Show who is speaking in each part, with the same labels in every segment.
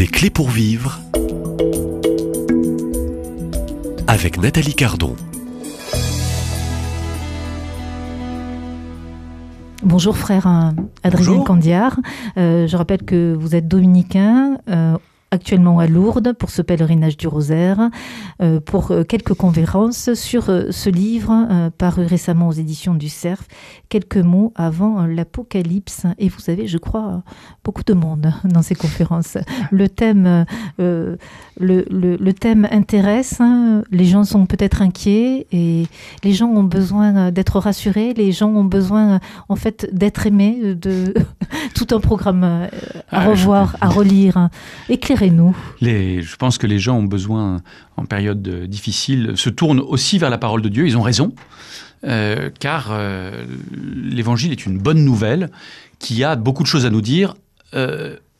Speaker 1: Des clés pour vivre avec Nathalie Cardon.
Speaker 2: Bonjour frère euh, Adrien
Speaker 3: Bonjour.
Speaker 2: Candiard. Euh, je rappelle que vous êtes dominicain, euh, actuellement à Lourdes pour ce pèlerinage du rosaire, euh, pour euh, quelques conférences sur euh, ce livre paru récemment aux éditions du Cerf, quelques mots avant l'Apocalypse. Et vous avez, je crois, beaucoup de monde dans ces conférences. Le thème, euh, le, le- le thème intéresse, hein. les gens sont peut-être inquiets et les gens ont besoin d'être rassurés, les gens ont besoin en fait d'être aimés, de tout un programme à
Speaker 3: Ah,
Speaker 2: revoir, à relire.
Speaker 3: Les, je pense que les gens ont besoin, en période euh, difficile, se tournent aussi vers la parole de Dieu. Ils ont raison, euh, car euh, l'Évangile est une bonne nouvelle qui a beaucoup de choses à nous dire.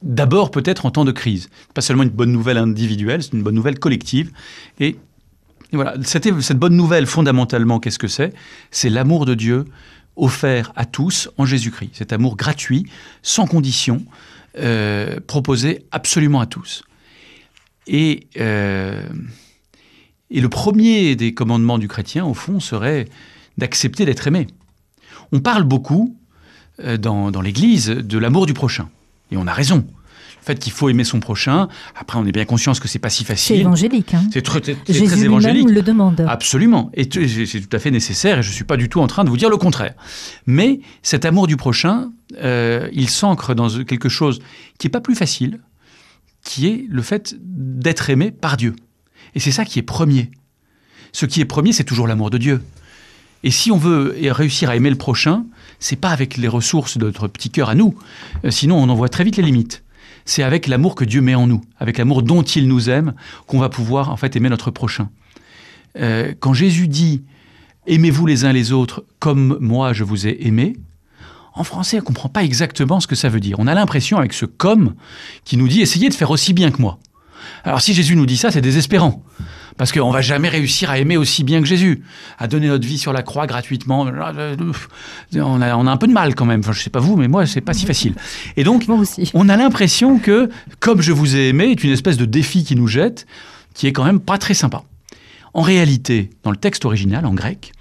Speaker 3: D'abord, peut-être en temps de crise. Pas seulement une bonne nouvelle individuelle, c'est une bonne nouvelle collective. Et, voilà, cette bonne nouvelle, fondamentalement, qu'est-ce que c'est? C'est l'amour de Dieu offert à tous en Jésus-Christ. Cet amour gratuit, sans condition, euh, proposé absolument à tous. Et, euh, et le premier des commandements du chrétien, au fond, serait d'accepter d'être aimé. On parle beaucoup euh, dans, dans l'Église de l'amour du prochain. Et on a raison. Le fait qu'il faut aimer son prochain, après on est bien conscient que c'est pas si
Speaker 2: C'est
Speaker 3: facile.
Speaker 2: évangélique. Hein.
Speaker 3: C'est très, très- c'est évangélique.
Speaker 2: le demande.
Speaker 3: Absolument. Et c'est c'est tout à fait nécessaire et je ne suis pas du tout en train de vous dire le contraire. Mais cet amour du prochain, euh, il s'ancre dans quelque chose qui n'est pas plus facile, qui est le fait d'être aimé par Dieu. Et c'est ça qui est premier. Ce qui est premier, c'est toujours l'amour de Dieu. Et si on veut réussir à aimer le prochain, c'est pas avec les ressources de notre petit cœur à nous. Euh, sinon, on en voit très vite les limites. C'est avec l'amour que Dieu met en nous, avec l'amour dont il nous aime, qu'on va pouvoir en fait aimer notre prochain. Euh, quand Jésus dit Aimez-vous les uns les autres comme moi je vous ai aimé, en français, on ne comprend pas exactement ce que ça veut dire. On a l'impression, avec ce comme, qui nous dit Essayez de faire aussi bien que moi. Alors, si Jésus nous dit ça, c'est désespérant. Parce qu'on va jamais réussir à aimer aussi bien que Jésus, à donner notre vie sur la croix gratuitement. On a, on a un peu de mal quand même. Enfin, je sais pas vous, mais moi, c'est pas si facile. Et donc,
Speaker 2: aussi.
Speaker 3: on a l'impression que, comme je vous ai aimé, est une espèce de défi qui nous jette, qui est quand même pas très sympa. En réalité, dans le texte original, en grec,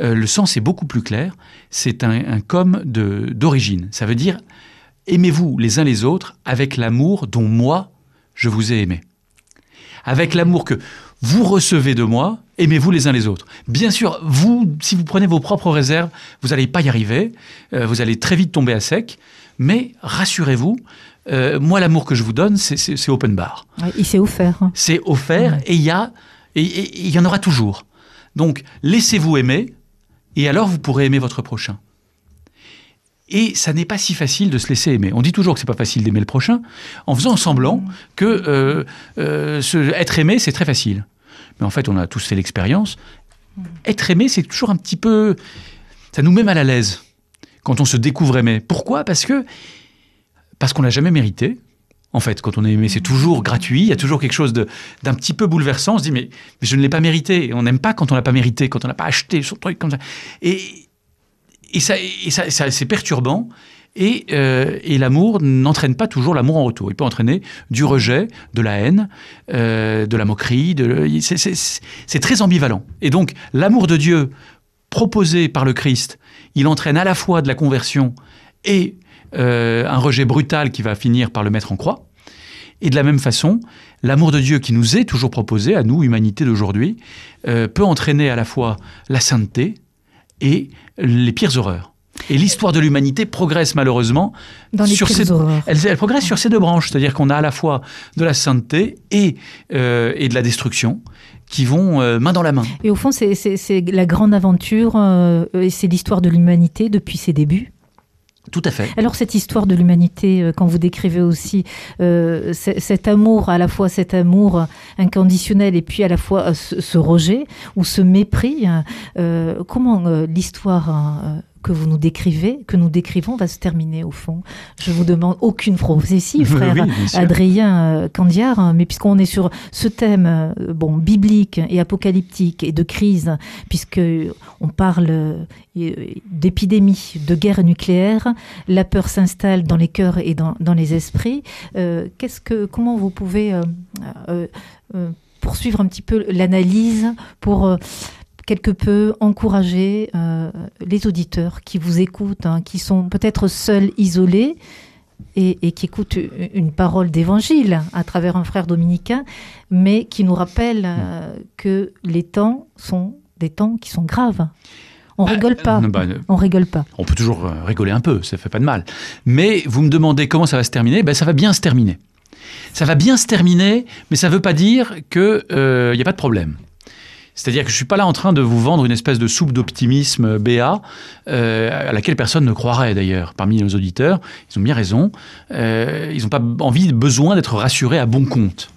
Speaker 3: euh, le sens est beaucoup plus clair. C'est un, un comme de- d'origine. Ça veut dire aimez-vous les uns les autres avec l'amour dont moi je vous ai aimé. Avec l'amour que vous recevez de moi, aimez-vous les uns les autres. Bien sûr, vous, si vous prenez vos propres réserves, vous n'allez pas y arriver. euh, vous allez très vite tomber à sec. Mais rassurez-vous, euh, moi, l'amour que je vous donne, c'est- open bar.
Speaker 2: Ouais, il s'est offert. hein.
Speaker 3: C'est offert
Speaker 2: Ouais.
Speaker 3: et il y a et il y en aura toujours. Donc laissez-vous aimer et alors vous pourrez aimer votre prochain. Et ça n'est pas si facile de se laisser aimer. On dit toujours que c'est pas facile d'aimer le prochain, en faisant semblant que euh, euh, se- être aimé c'est très facile. Mais en fait, on a tous fait l'expérience. Être aimé, c'est toujours un petit peu, ça nous met mal à l'aise quand on se découvre aimé. Pourquoi? Parce que parce qu'on l'a jamais mérité. En fait, quand on est aimé, c'est toujours gratuit. Il y a toujours quelque chose d'un petit peu bouleversant. On se dit, mais, mais je ne l'ai pas mérité. Et on n'aime pas quand on l'a pas mérité, quand on n'a pas acheté son truc comme ça. Et, et ça, c'est perturbant. Et, euh, et l'amour n'entraîne pas toujours l'amour en retour. Il peut entraîner du rejet, de la haine, euh, de la moquerie. De, c'est, très ambivalent. Et donc, l'amour de Dieu proposé par le Christ, il entraîne à la fois de la conversion et euh, un rejet brutal qui va finir par le mettre en croix. Et de la même façon, l'amour de Dieu qui nous est toujours proposé, à nous, humanité d'aujourd'hui, peut entraîner à la fois la sainteté et les pires horreurs. Et l'histoire de l'humanité progresse malheureusement
Speaker 2: Dans les
Speaker 3: sur ces,
Speaker 2: horreurs.
Speaker 3: elle, elle progresse sur ces deux branches, c'est-à-dire qu'on a à la fois de la sainteté et, euh, et de la destruction qui vont euh, main dans la main.
Speaker 2: Et au fond, c'est- la grande aventure euh, et c'est l'histoire de l'humanité depuis ses débuts. Alors cette histoire de l'humanité, euh, quand vous décrivez aussi euh, cet amour, à la fois cet amour inconditionnel et puis à la fois euh, ce, rejet ou ce mépris, comment l'histoire que vous nous décrivez, que nous décrivons, va se terminer au fond. Je vous demande aucune prophétie, frère
Speaker 3: Oui.
Speaker 2: Adrien euh, Candiard, hein, mais puisqu'on est sur ce thème euh, bon biblique et apocalyptique et de crise, puisque on parle euh, d'épidémie, de guerre nucléaire, la peur s'installe dans les cœurs et dans, dans les esprits. Euh, qu'est-ce que, comment vous pouvez euh, poursuivre un petit peu l'analyse pour quelque peu encourager euh, les auditeurs qui vous écoutent, hein, qui sont peut-être seuls, isolés, et, et qui écoutent une parole d'évangile à travers un frère dominicain, mais qui nous rappelle euh, que les temps sont des temps qui sont graves. On
Speaker 3: Bah,
Speaker 2: rigole pas.
Speaker 3: bah,
Speaker 2: On rigole pas.
Speaker 3: On peut toujours euh, rigoler un peu, ça fait pas de mal. Mais vous me demandez comment ça va se terminer, ben ça va bien se terminer. Ça va bien se terminer, mais ça ne veut pas dire qu'il n'y a pas de problème. C'est-à-dire que je ne suis pas là en train de vous vendre une espèce de soupe d'optimisme euh, BA, euh, à laquelle personne ne croirait d'ailleurs parmi nos auditeurs. Ils ont bien raison. Euh, ils n'ont pas envie, besoin d'être rassurés à bon compte.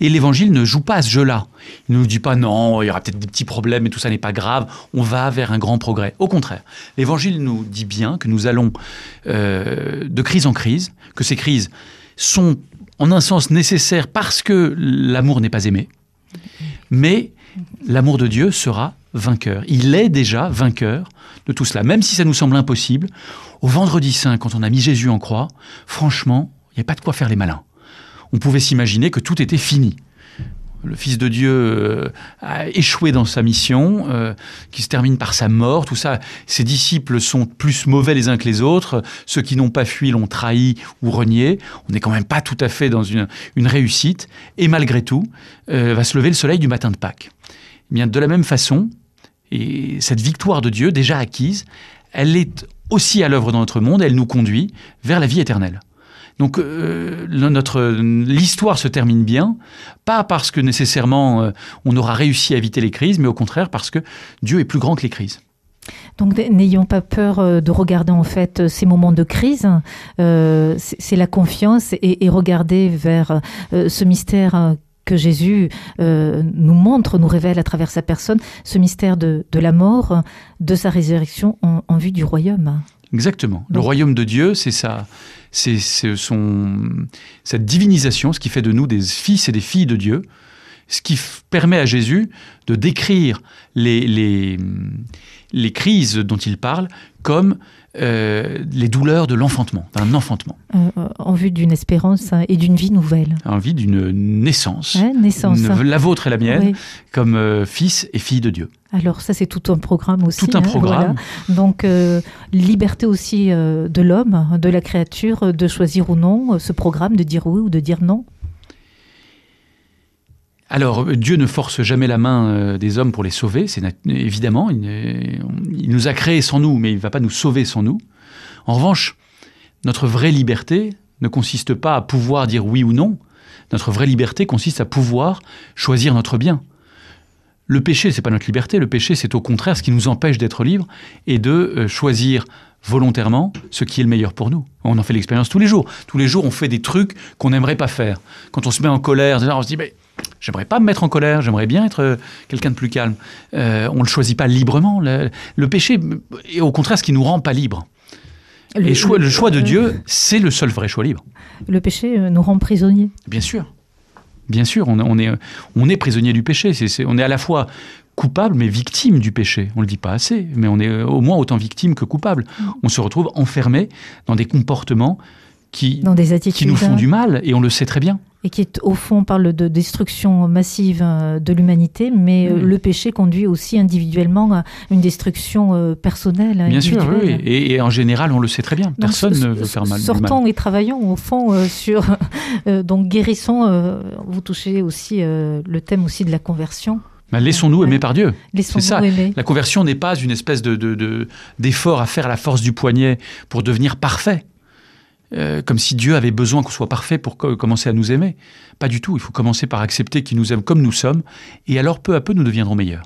Speaker 3: Et l'évangile ne joue pas à ce jeu-là. Il ne nous dit pas non, il y aura peut-être des petits problèmes et tout ça n'est pas grave, on va vers un grand progrès. Au contraire, l'évangile nous dit bien que nous allons de crise en crise, que ces crises sont en un sens nécessaires parce que l'amour n'est pas aimé, mais l'amour de Dieu sera vainqueur. Il est déjà vainqueur de tout cela, même si ça nous semble impossible. Au vendredi saint, quand on a mis Jésus en croix, franchement, il n'y a pas de quoi faire les malins on pouvait s'imaginer que tout était fini. Le Fils de Dieu euh, a échoué dans sa mission, euh, qui se termine par sa mort, tout ça. Ses disciples sont plus mauvais les uns que les autres. Ceux qui n'ont pas fui l'ont trahi ou renié. On n'est quand même pas tout à fait dans une, une réussite. Et malgré tout, euh, va se lever le soleil du matin de Pâques. Eh bien, de la même façon, et cette victoire de Dieu déjà acquise, elle est aussi à l'œuvre dans notre monde. Elle nous conduit vers la vie éternelle. Donc euh, notre l'histoire se termine bien, pas parce que nécessairement euh, on aura réussi à éviter les crises, mais au contraire parce que Dieu est plus grand que les crises.
Speaker 2: Donc n'ayons pas peur euh, de regarder en fait ces moments de crise. C'est la confiance et, regarder vers ce mystère que Jésus nous montre, nous révèle à travers sa personne, ce mystère de, de la mort, de sa résurrection en vue du royaume.
Speaker 3: Exactement. Le royaume de Dieu, c'est ça, c'est son cette divinisation, ce qui fait de nous des fils et des filles de Dieu, ce qui permet à Jésus de décrire les les, les crises dont il parle comme euh, les douleurs de l'enfantement, d'un enfantement,
Speaker 2: Euh, euh, en vue d'une espérance hein, et d'une vie nouvelle.
Speaker 3: envie d'une naissance.
Speaker 2: Hein, naissance.
Speaker 3: Une- la vôtre et la mienne,
Speaker 2: Oui.
Speaker 3: comme euh, fils et fille de Dieu.
Speaker 2: Alors ça c'est tout un programme aussi.
Speaker 3: Tout un
Speaker 2: hein,
Speaker 3: programme.
Speaker 2: voilà. Donc euh, liberté aussi euh, de l'homme, de la créature, de choisir ou non euh, ce programme, de dire oui ou de dire non.
Speaker 3: Alors, euh, Dieu ne force jamais la main euh, des hommes pour les sauver, c'est évidemment. Il, il nous a créés sans nous, mais il ne va pas nous sauver sans nous. En revanche, notre vraie liberté ne consiste pas à pouvoir dire oui ou non. Notre vraie liberté consiste à pouvoir choisir notre bien. Le péché, c'est pas notre liberté. Le péché, c'est au contraire ce qui nous empêche d'être libres et de euh, choisir volontairement ce qui est le meilleur pour nous. On en fait l'expérience tous les jours. Tous les jours, on fait des trucs qu'on n'aimerait pas faire. Quand on se met en colère, on se dit, mais j'aimerais pas me mettre en colère, j'aimerais bien être euh, quelqu'un de plus calme. Euh, on ne le choisit pas librement. Le, le péché est au contraire ce qui nous rend pas libres. Et choix- le choix de
Speaker 2: euh,
Speaker 3: Dieu, c'est le seul vrai choix libre.
Speaker 2: Le péché euh, nous rend prisonniers.
Speaker 3: Bien sûr. Bien sûr, on, on est, on est prisonnier du péché. On est à la fois coupable mais victime du péché. On ne le dit pas assez, mais on est euh, au moins autant victime que coupable. On se retrouve enfermé dans des comportements qui,
Speaker 2: Dans des attitudes
Speaker 3: qui nous font du mal et on le sait très bien.
Speaker 2: Et qui au fond parle de destruction massive euh, de l'humanité, mais euh, le péché conduit aussi individuellement à une destruction euh, personnelle.
Speaker 3: Bien sûr, oui. Et, et en général, on le sait très bien. Personne ne veut faire mal.
Speaker 2: Sortons
Speaker 3: mal.
Speaker 2: et travaillons au fond euh, sur euh, donc guérissons. euh, vous touchez aussi le thème aussi de la conversion.
Speaker 3: Ben, Laissons-nous aimer par Dieu.
Speaker 2: Laissons-nous
Speaker 3: ça.
Speaker 2: aimer.
Speaker 3: La conversion n'est pas une espèce de, de- de- d'effort à faire à la force du poignet pour devenir parfait. Euh, comme si Dieu avait besoin qu'on soit parfait pour co- commencer à nous aimer. Pas du tout. Il faut commencer par accepter qu'il nous aime comme nous sommes, et alors peu à peu nous deviendrons meilleurs.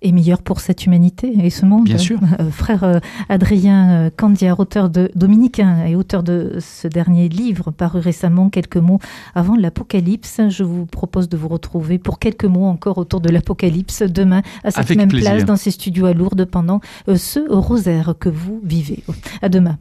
Speaker 2: et meilleur pour cette humanité et ce monde.
Speaker 3: Bien sûr.
Speaker 2: Euh, frère euh, Adrien euh, Candia, auteur de Dominicain et auteur de ce dernier livre paru récemment, quelques mots avant l'Apocalypse. Je vous propose de vous retrouver pour quelques mots encore autour de l'Apocalypse demain à cette
Speaker 3: Avec
Speaker 2: même
Speaker 3: plaisir.
Speaker 2: place dans ces studios à Lourdes pendant ce rosaire que vous vivez. À demain.